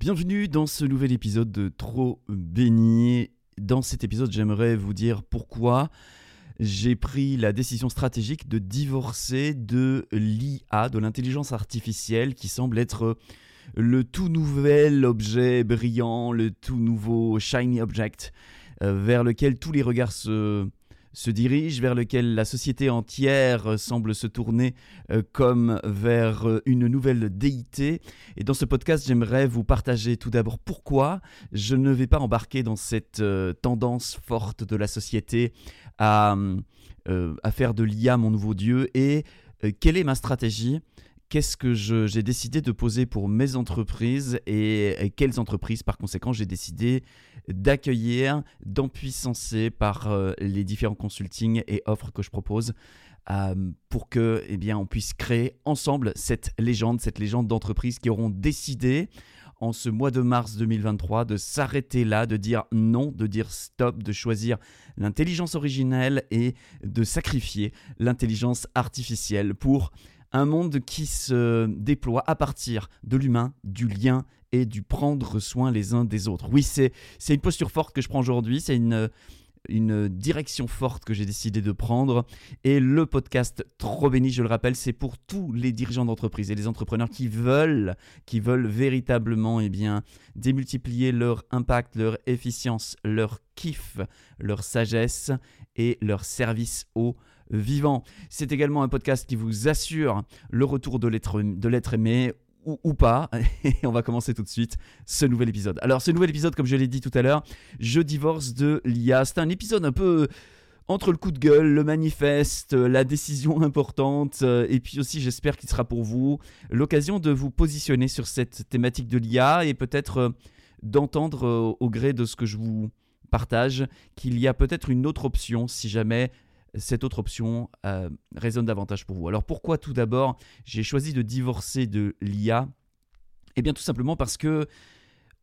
Bienvenue dans ce nouvel épisode de Trop béni. Dans cet épisode, j'aimerais vous dire pourquoi j'ai pris la décision stratégique de divorcer de l'IA, de l'intelligence artificielle, qui semble être le tout nouvel objet brillant, le tout nouveau shiny object, euh, vers lequel tous les regards se se dirige, vers lequel la société entière semble se tourner euh, comme vers euh, une nouvelle déité. Et dans ce podcast, j'aimerais vous partager tout d'abord pourquoi je ne vais pas embarquer dans cette euh, tendance forte de la société à faire de l'IA mon nouveau Dieu et quelle est ma stratégie qu'est-ce que j'ai décidé de poser pour mes entreprises et, quelles entreprises par conséquent j'ai décidé d'accueillir, d'empuissancer par euh, les différents consultings et offres que je propose euh, pour que eh bien, on puisse créer ensemble cette légende, cette légende d'entreprises qui auront décidé en ce mois de mars 2023 de s'arrêter là, de dire non, de dire stop, de choisir l'intelligence originelle et de sacrifier l'intelligence artificielle pour un monde qui se déploie à partir de l'humain, du lien et du prendre soin les uns des autres. Oui, c'est une posture forte que je prends aujourd'hui, c'est une, une direction forte que j'ai décidé de prendre. Et le podcast Trop béni, je le rappelle, c'est pour tous les dirigeants d'entreprise et les entrepreneurs qui veulent, qui veulent véritablement eh bien, démultiplier leur impact, leur efficience, leur kiff, leur sagesse et leur service au vivant. C'est également un podcast qui vous assure le retour de l'être aimé ou, pas. Et on va commencer tout de suite ce nouvel épisode. Alors ce nouvel épisode, comme je l'ai dit tout à l'heure, je divorce de l'IA. C'est un épisode un peu entre le coup de gueule, le manifeste, la décision importante, et puis aussi j'espère qu'il sera pour vous l'occasion de vous positionner sur cette thématique de l'IA et peut-être euh, d'entendre euh, au gré de ce que je vous partage qu'il y a peut-être une autre option si jamais cette autre option euh, résonne davantage pour vous. Alors pourquoi tout d'abord j'ai choisi de divorcer de l'IA? Eh bien tout simplement parce que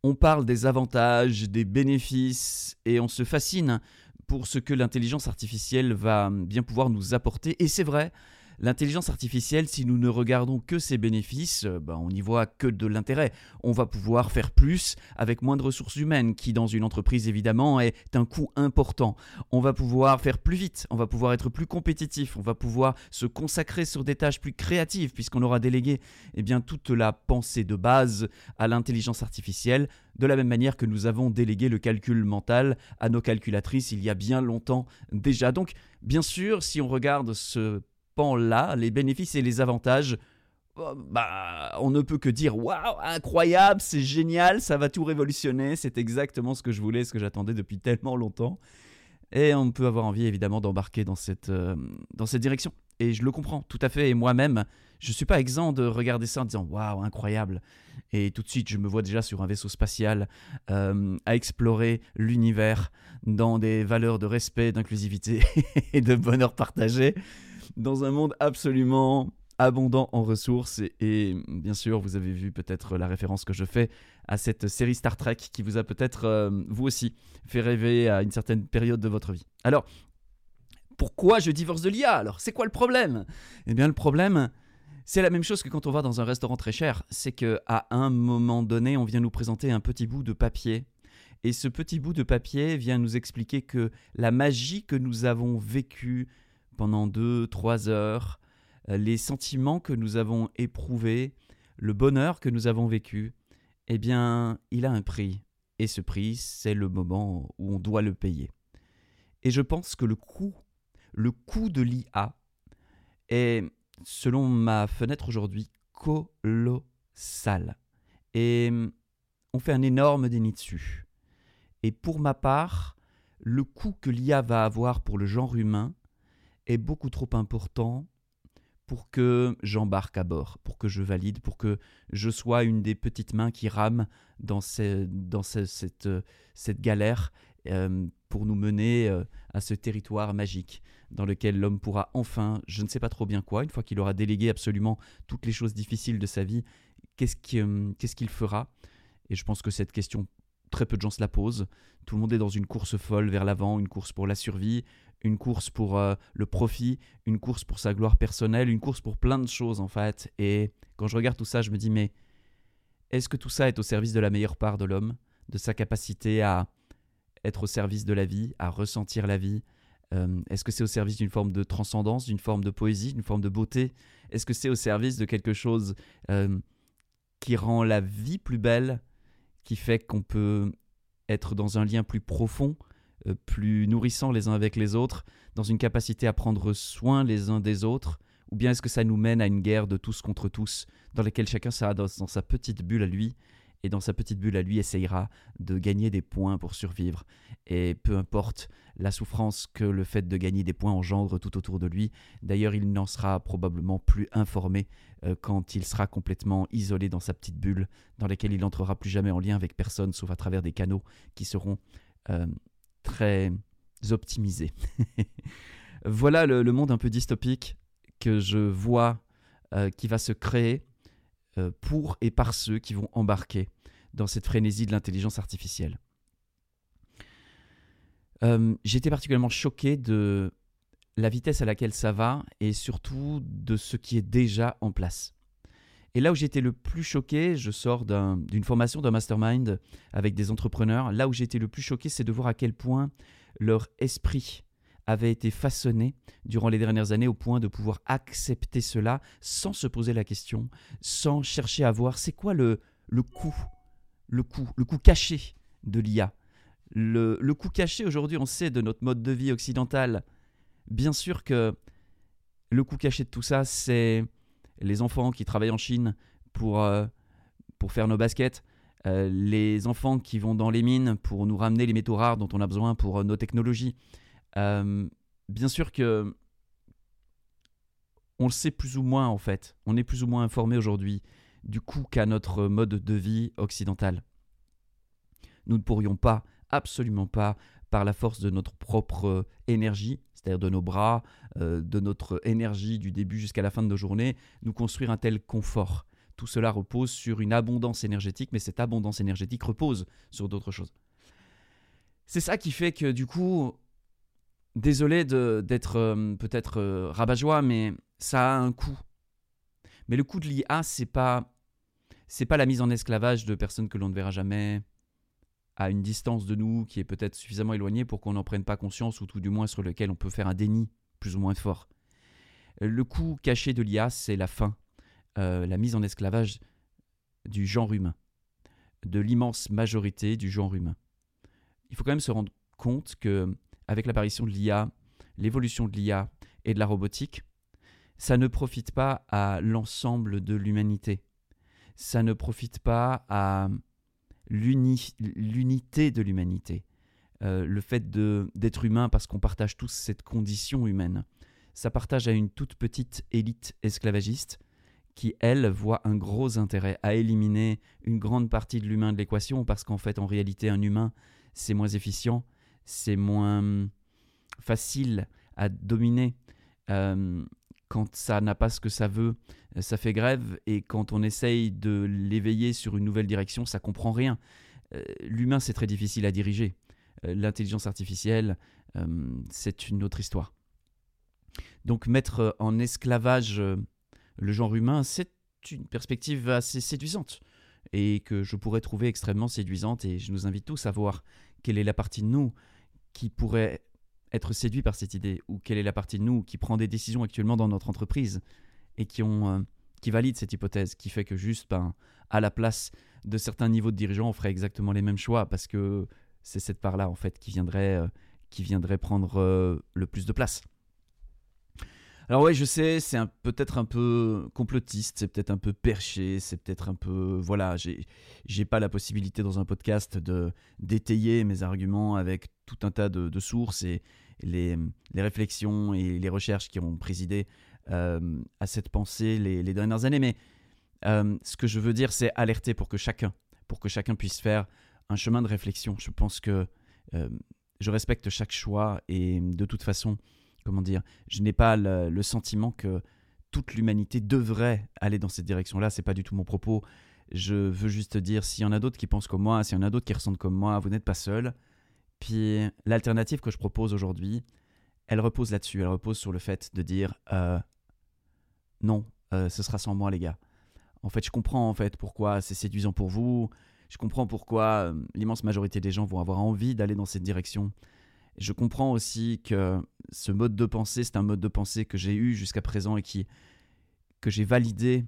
on parle des avantages, des bénéfices et on se fascine pour ce que l'intelligence artificielle va bien pouvoir nous apporter. Et c'est vrai, L'intelligence artificielle, si nous ne regardons que ses bénéfices, euh, ben, on n'y voit que de l'intérêt. On va pouvoir faire plus avec moins de ressources humaines, qui dans une entreprise évidemment est un coût important. On va pouvoir faire plus vite, on va pouvoir être plus compétitif, on va pouvoir se consacrer sur des tâches plus créatives, puisqu'on aura délégué eh bien, toute la pensée de base à l'intelligence artificielle, de la même manière que nous avons délégué le calcul mental à nos calculatrices il y a bien longtemps déjà. Donc, bien sûr, si on regarde ce là, les bénéfices et les avantages, oh, bah, on ne peut que dire waouh, incroyable, c'est génial, ça va tout révolutionner, c'est exactement ce que je voulais, ce que j'attendais depuis tellement longtemps. Et on peut avoir envie évidemment d'embarquer dans cette, euh, dans cette direction. Et je le comprends tout à fait. Et moi-même, je ne suis pas exempt de regarder ça en disant waouh, incroyable. Et tout de suite, je me vois déjà sur un vaisseau spatial euh, à explorer l'univers dans des valeurs de respect, d'inclusivité et de bonheur partagé dans un monde absolument abondant en ressources. Et, bien sûr, vous avez vu peut-être la référence que je fais à cette série Star Trek qui vous a peut-être, euh, vous aussi, fait rêver à une certaine période de votre vie. Alors, pourquoi je divorce de l'IA? Alors, c'est quoi le problème? Eh bien, le problème, c'est la même chose que quand on va dans un restaurant très cher. C'est que à un moment donné, on vient nous présenter un petit bout de papier. Et ce petit bout de papier vient nous expliquer que la magie que nous avons vécue pendant deux, trois heures, euh, les sentiments que nous avons éprouvés, le bonheur que nous avons vécu, eh bien, il a un prix. Et ce prix, c'est le moment où on doit le payer. Et je pense que le coût, le coût de l'IA est, selon ma fenêtre aujourd'hui, colossal. Et on fait un énorme déni dessus. Et pour ma part, le coût que l'IA va avoir pour le genre humain, est beaucoup trop important pour que j'embarque à bord, pour que je valide, pour que je sois une des petites mains qui rament dans, dans cette, galère euh, pour nous mener euh, à ce territoire magique dans lequel l'homme pourra enfin, je ne sais pas trop bien quoi, une fois qu'il aura délégué absolument toutes les choses difficiles de sa vie, qu'est-ce euh, qu'il fera? Et je pense que cette question, très peu de gens se la posent. Tout le monde est dans une course folle vers l'avant, une course pour la survie, une course pour euh, le profit, une course pour sa gloire personnelle, une course pour plein de choses en fait. Et quand je regarde tout ça, je me dis mais Est-ce que tout ça est au service de la meilleure part de l'homme, de sa capacité à être au service de la vie, à ressentir la vie? Euh, Est-ce que c'est au service d'une forme de transcendance, d'une forme de poésie, d'une forme de beauté? Est-ce que c'est au service de quelque chose euh, qui rend la vie plus belle, qui fait qu'on peut être dans un lien plus profond, plus nourrissant les uns avec les autres, dans une capacité à prendre soin les uns des autres Ou bien est-ce que ça nous mène à une guerre de tous contre tous, dans laquelle chacun sera dans sa petite bulle à lui et dans sa petite bulle à lui essayera de gagner des points pour survivre. Et peu importe la souffrance que le fait de gagner des points engendre tout autour de lui, d'ailleurs il n'en sera probablement plus informé euh, quand il sera complètement isolé dans sa petite bulle, dans laquelle il n'entrera plus jamais en lien avec personne, sauf à travers des canaux qui seront euh, très optimisés. voilà le, monde un peu dystopique que je vois euh, qui va se créer euh, pour et par ceux qui vont embarquer dans cette frénésie de l'intelligence artificielle. Euh, J'étais particulièrement choqué de la vitesse à laquelle ça va et surtout de ce qui est déjà en place. Et là où j'étais le plus choqué, je sors d'une formation d'un mastermind avec des entrepreneurs, là où j'étais le plus choqué, c'est de voir à quel point leur esprit avait été façonné durant les dernières années au point de pouvoir accepter cela sans se poser la question, sans chercher à voir c'est quoi le, le coût, le coût, le coût caché de l'IA. Le, le coût caché aujourd'hui, on sait de notre mode de vie occidental, bien sûr que le coût caché de tout ça, c'est les enfants qui travaillent en Chine pour, euh, pour faire nos baskets, euh, les enfants qui vont dans les mines pour nous ramener les métaux rares dont on a besoin pour euh, nos technologies. Bien sûr que on le sait plus ou moins en fait. On est plus ou moins informé aujourd'hui du coût qu'a notre mode de vie occidental. Nous ne pourrions pas, absolument pas, par la force de notre propre énergie, c'est-à-dire de nos bras, euh, de notre énergie du début jusqu'à la fin de nos journées, nous construire un tel confort. Tout cela repose sur une abondance énergétique, mais cette abondance énergétique repose sur d'autres choses. C'est ça qui fait que du coup, Désolé d'être euh, peut-être euh, rabat-joie, mais ça a un coût. Mais le coût de l'IA, c'est pas c'est pas la mise en esclavage de personnes que l'on ne verra jamais à une distance de nous qui est peut-être suffisamment éloignée pour qu'on n'en prenne pas conscience ou tout du moins sur lequel on peut faire un déni plus ou moins fort. Le coût caché de l'IA, c'est la fin, euh, la mise en esclavage du genre humain, de l'immense majorité du genre humain. Il faut quand même se rendre compte que avec l'apparition de l'IA, l'évolution de l'IA et de la robotique, ça ne profite pas à l'ensemble de l'humanité. Ça ne profite pas à l'unité de l'humanité. Euh, le fait d'être humain parce qu'on partage tous cette condition humaine. Ça partage à une toute petite élite esclavagiste qui, elle, voit un gros intérêt à éliminer une grande partie de l'humain de l'équation parce qu'en fait, en réalité, un humain, c'est moins efficient, c'est moins facile à dominer. Euh, quand ça n'a pas ce que ça veut, ça fait grève, et quand on essaye de l'éveiller sur une nouvelle direction, ça comprend rien. Euh, l'humain, c'est très difficile à diriger. Euh, l'intelligence artificielle, c'est une autre histoire. Donc mettre en esclavage le genre humain, c'est une perspective assez séduisante et que je pourrais trouver extrêmement séduisante et je nous invite tous à voir quelle est la partie de nous qui pourrait être séduit par cette idée ou quelle est la partie de nous qui prend des décisions actuellement dans notre entreprise et qui ont euh, qui valide cette hypothèse qui fait que juste ben, à la place de certains niveaux de dirigeants on ferait exactement les mêmes choix parce que c'est cette part là en fait qui viendrait euh, qui viendrait prendre euh, le plus de place alors ouais, je sais, c'est peut-être un peu complotiste, c'est peut-être un peu perché, c'est peut-être un peu... Voilà, j'ai pas la possibilité dans un podcast de d'étayer mes arguments avec tout un tas de, sources et les, réflexions et les recherches qui ont présidé euh, à cette pensée les, les, dernières années. Mais euh, ce que je veux dire, c'est alerter pour que chacun, pour que chacun puisse faire un chemin de réflexion. Je pense que euh, je respecte chaque choix et de toute façon comment dire, je n'ai pas le, sentiment que toute l'humanité devrait aller dans cette direction-là. C'est pas du tout mon propos. Je veux juste dire, s'il y en a d'autres qui pensent comme moi, s'il y en a d'autres qui ressentent comme moi, vous n'êtes pas seul. Puis l'alternative que je propose aujourd'hui, elle repose là-dessus. Elle repose sur le fait de dire euh, non, euh, ce sera sans moi, les gars. En fait, je comprends en fait pourquoi c'est séduisant pour vous. Je comprends pourquoi euh, l'immense majorité des gens vont avoir envie d'aller dans cette direction. Je comprends aussi que ce mode de pensée, c'est un mode de pensée que j'ai eu jusqu'à présent et qui, que j'ai validé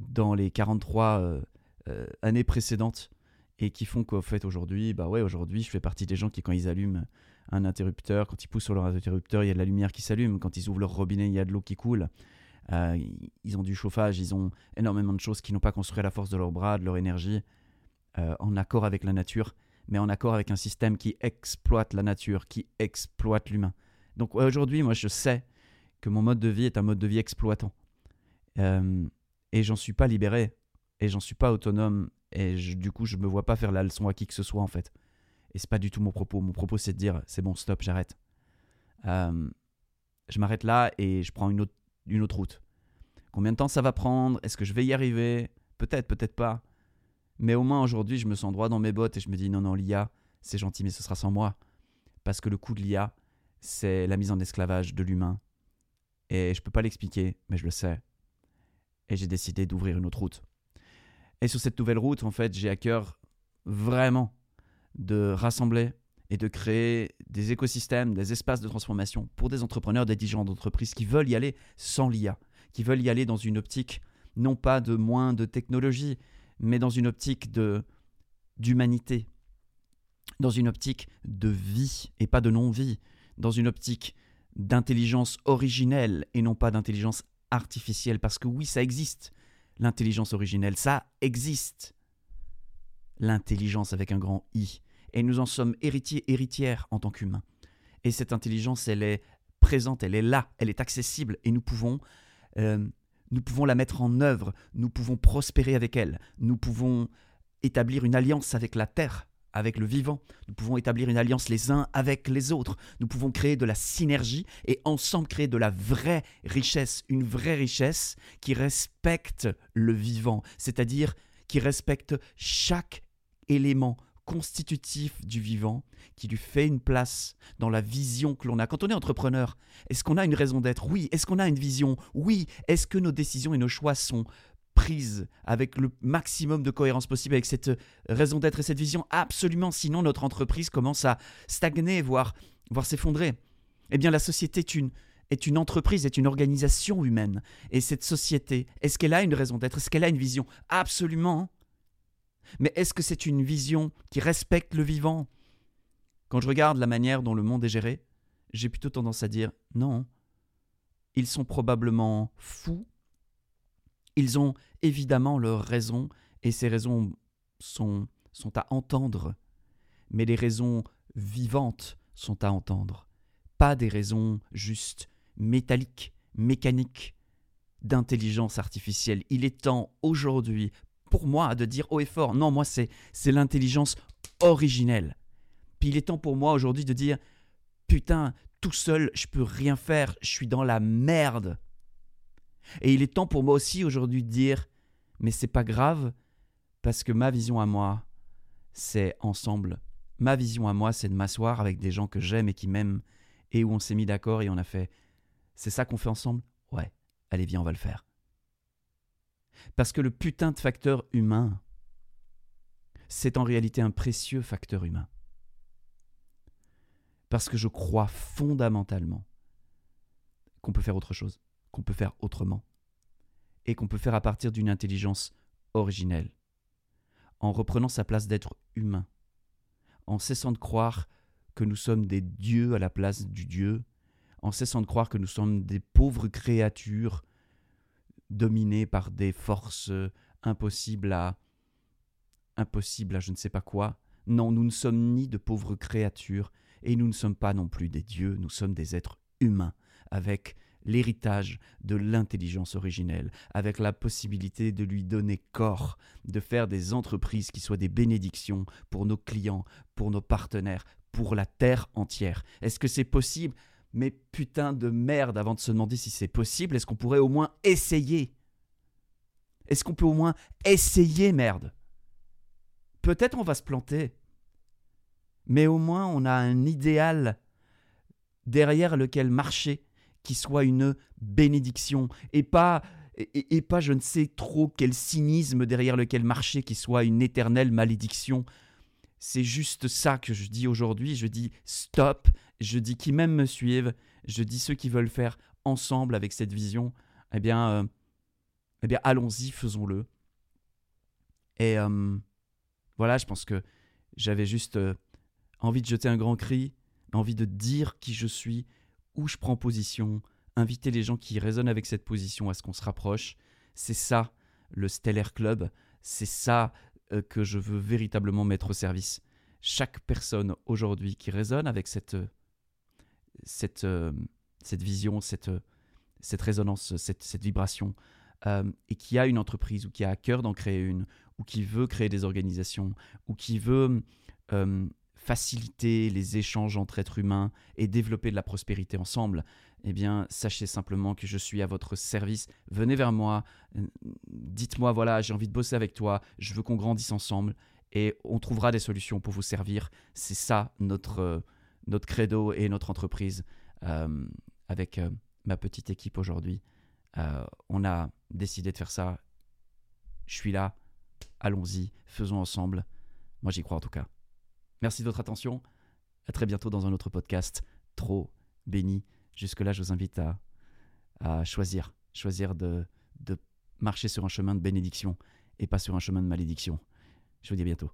dans les 43 euh, euh, années précédentes et qui font qu'au fait aujourd'hui, bah ouais, aujourd'hui, je fais partie des gens qui, quand ils allument un interrupteur, quand ils poussent sur leur interrupteur, il y a de la lumière qui s'allume. Quand ils ouvrent leur robinet, il y a de l'eau qui coule. Euh, ils ont du chauffage, ils ont énormément de choses qui n'ont pas construit à la force de leurs bras, de leur énergie, en accord avec la nature mais en accord avec un système qui exploite la nature, qui exploite l'humain. Donc aujourd'hui, moi, je sais que mon mode de vie est un mode de vie exploitant. Euh, et j'en suis pas libéré, et j'en suis pas autonome, et du coup, je me vois pas faire la leçon à qui que ce soit, en fait. Et c'est pas du tout mon propos. Mon propos, c'est de dire, c'est bon, stop, j'arrête. Euh, je m'arrête là et je prends une autre route. Combien de temps ça va prendre? Est-ce que je vais y arriver? Peut-être, peut-être pas. Mais au moins aujourd'hui, je me sens droit dans mes bottes et je me dis non, non, l'IA, c'est gentil, mais ce sera sans moi. Parce que le coût de l'IA, c'est la mise en esclavage de l'humain. Et je peux pas l'expliquer, mais je le sais. Et j'ai décidé d'ouvrir une autre route. Et sur cette nouvelle route, en fait, j'ai à cœur vraiment de rassembler et de créer des écosystèmes, des espaces de transformation pour des entrepreneurs, des dirigeants d'entreprise qui veulent y aller sans l'IA, qui veulent y aller dans une optique non pas de moins de technologie, mais dans une optique de d'humanité, dans une optique de vie et pas de non-vie, dans une optique d'intelligence originelle et non pas d'intelligence artificielle, parce que oui, ça existe, l'intelligence originelle, ça existe. L'intelligence avec un grand I. Et nous en sommes héritiers, héritières en tant qu'humains. Et cette intelligence, elle est présente, elle est là, elle est accessible, et nous pouvons euh, nous pouvons la mettre en œuvre, nous pouvons prospérer avec elle, nous pouvons établir une alliance avec la terre, avec le vivant, nous pouvons établir une alliance les uns avec les autres, nous pouvons créer de la synergie et ensemble créer de la vraie richesse, une vraie richesse qui respecte le vivant, c'est-à-dire qui respecte chaque élément constitutif du vivant qui lui fait une place dans la vision que l'on a. Quand on est entrepreneur, est-ce qu'on a une raison d'être? Oui. Est-ce qu'on a une vision? Oui. Est-ce que nos décisions et nos choix sont prises avec le maximum de cohérence possible avec cette raison d'être et cette vision? Absolument. Sinon, notre entreprise commence à stagner, voire, voire s'effondrer. Eh bien, la société est une, est une entreprise, est une organisation humaine. Et cette société, est-ce qu'elle a une raison d'être? Est-ce qu'elle a une vision? Absolument. Mais est-ce que c'est une vision qui respecte le vivant? Quand je regarde la manière dont le monde est géré, j'ai plutôt tendance à dire non. Ils sont probablement fous. Ils ont évidemment leurs raisons, et ces raisons sont, sont à entendre. Mais les raisons vivantes sont à entendre. Pas des raisons juste métalliques, mécaniques, d'intelligence artificielle. Il est temps aujourd'hui, pour moi de dire haut et fort, non, moi c'est, c'est l'intelligence originelle. Puis il est temps pour moi aujourd'hui de dire, putain, tout seul, je peux rien faire, je suis dans la merde. Et il est temps pour moi aussi aujourd'hui de dire, mais c'est pas grave, parce que ma vision à moi, c'est ensemble. Ma vision à moi, c'est de m'asseoir avec des gens que j'aime et qui m'aiment, et où on s'est mis d'accord et on a fait, c'est ça qu'on fait ensemble? Ouais, allez, viens, on va le faire. Parce que le putain de facteur humain, c'est en réalité un précieux facteur humain. Parce que je crois fondamentalement qu'on peut faire autre chose, qu'on peut faire autrement, et qu'on peut faire à partir d'une intelligence originelle, en reprenant sa place d'être humain, en cessant de croire que nous sommes des dieux à la place du Dieu, en cessant de croire que nous sommes des pauvres créatures dominé par des forces euh, impossibles à impossibles à je ne sais pas quoi. Non, nous ne sommes ni de pauvres créatures, et nous ne sommes pas non plus des dieux, nous sommes des êtres humains, avec l'héritage de l'intelligence originelle, avec la possibilité de lui donner corps, de faire des entreprises qui soient des bénédictions pour nos clients, pour nos partenaires, pour la terre entière. Est-ce que c'est possible? Mais putain de merde avant de se demander si c'est possible, est-ce qu'on pourrait au moins essayer? Est-ce qu'on peut au moins essayer, merde? Peut-être on va se planter, mais au moins on a un idéal derrière lequel marcher qui soit une bénédiction et pas et, pas je ne sais trop quel cynisme derrière lequel marcher qui soit une éternelle malédiction. C'est juste ça que je dis aujourd'hui. Je dis stop. Je dis qui même me suivent. Je dis ceux qui veulent faire ensemble avec cette vision. Eh bien, euh, eh bien allons-y, faisons-le. Et euh, voilà, je pense que j'avais juste euh, envie de jeter un grand cri, envie de dire qui je suis, où je prends position, inviter les gens qui résonnent avec cette position à ce qu'on se rapproche. C'est ça le Stellar Club, c'est ça que je veux véritablement mettre au service. Chaque personne aujourd'hui qui résonne avec cette, cette, euh, cette vision, cette, cette résonance, cette, cette vibration, euh, et qui a une entreprise ou qui a à cœur d'en créer une, ou qui veut créer des organisations, ou qui veut faciliter les échanges entre êtres humains et développer de la prospérité ensemble, eh bien, sachez simplement que je suis à votre service. Venez vers moi, euh, dites-moi, voilà, j'ai envie de bosser avec toi, je veux qu'on grandisse ensemble et on trouvera des solutions pour vous servir. C'est ça notre, euh, notre credo et notre entreprise euh, avec ma petite équipe aujourd'hui. on a décidé de faire ça. Je suis là. Allons-y, faisons ensemble. Moi, j'y crois en tout cas. Merci de votre attention. À très bientôt dans un autre podcast. Trop béni. Jusque-là, je vous invite à, choisir, choisir de, de marcher sur un chemin de bénédiction et pas sur un chemin de malédiction. Je vous dis à bientôt.